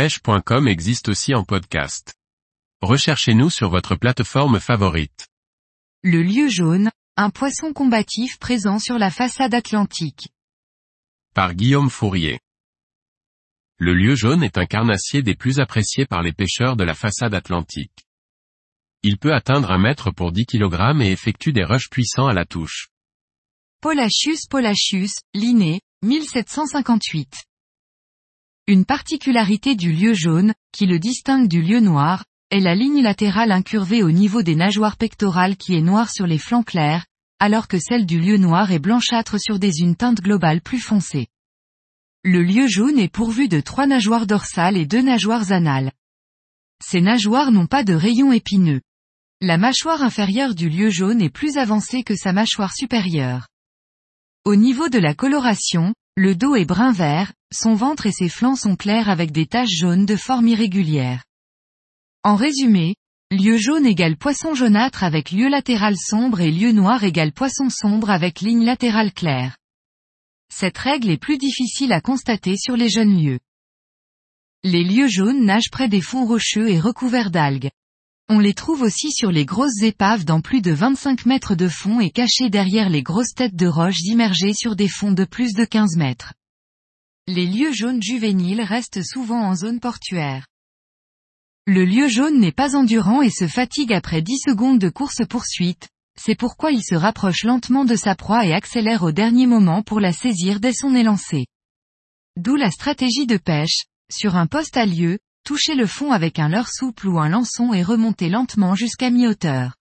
pêche.com existe aussi en podcast. Recherchez-nous sur votre plateforme favorite. Le lieu jaune, un poisson combatif présent sur la façade atlantique. Par Guillaume Fourier. Le lieu jaune est un carnassier des plus appréciés par les pêcheurs de la façade atlantique. Il peut atteindre un mètre pour 10 kg et effectue des rushs puissants à la touche. Polachus polachus, Linné, 1758. Une particularité du lieu jaune, qui le distingue du lieu noir, est la ligne latérale incurvée au niveau des nageoires pectorales qui est noire sur les flancs clairs, alors que celle du lieu noir est blanchâtre sur des unes teintes globales plus foncées. Le lieu jaune est pourvu de trois nageoires dorsales et deux nageoires anales. Ces nageoires n'ont pas de rayons épineux. La mâchoire inférieure du lieu jaune est plus avancée que sa mâchoire supérieure. Au niveau de la coloration, le dos est brun vert, son ventre et ses flancs sont clairs avec des taches jaunes de forme irrégulière. En résumé, lieu jaune égale poisson jaunâtre avec lieu latéral sombre et lieu noir égale poisson sombre avec ligne latérale claire. Cette règle est plus difficile à constater sur les jeunes lieux. Les lieux jaunes nagent près des fonds rocheux et recouverts d'algues. On les trouve aussi sur les grosses épaves dans plus de 25 mètres de fond et cachés derrière les grosses têtes de roches immergées sur des fonds de plus de 15 mètres. Les lieux jaunes juvéniles restent souvent en zone portuaire. Le lieu jaune n'est pas endurant et se fatigue après 10 secondes de course-poursuite, c'est pourquoi il se rapproche lentement de sa proie et accélère au dernier moment pour la saisir dès son élancé. D'où la stratégie de pêche, sur un poste à lieu, toucher le fond avec un leurre souple ou un lançon et remonter lentement jusqu'à mi-hauteur.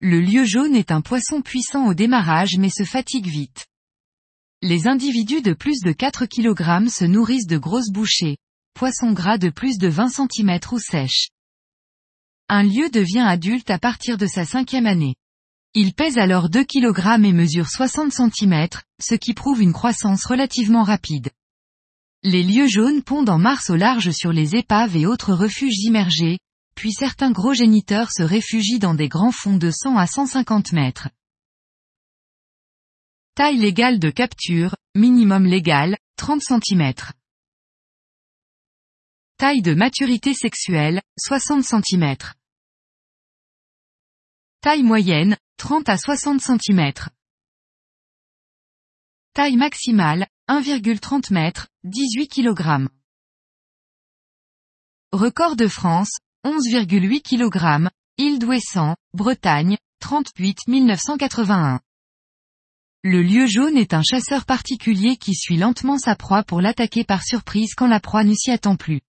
Le lieu jaune est un poisson puissant au démarrage mais se fatigue vite. Les individus de plus de 4 kg se nourrissent de grosses bouchées, poissons gras de plus de 20 cm ou sèches. Un lieu devient adulte à partir de sa cinquième année. Il pèse alors 2 kg et mesure 60 cm, ce qui prouve une croissance relativement rapide. Les lieux jaunes pondent en mars au large sur les épaves et autres refuges immergés, puis certains gros géniteurs se réfugient dans des grands fonds de 100 à 150 mètres. Taille légale de capture, minimum légal, 30 cm. Taille de maturité sexuelle, 60 cm. Taille moyenne, 30 à 60 cm. Taille maximale, 1,30 m, 18 kg. Record de France, 11,8 kg, île d'Ouessant, Bretagne, 38 1981. Le lieu jaune est un chasseur particulier qui suit lentement sa proie pour l'attaquer par surprise quand la proie ne s'y attend plus.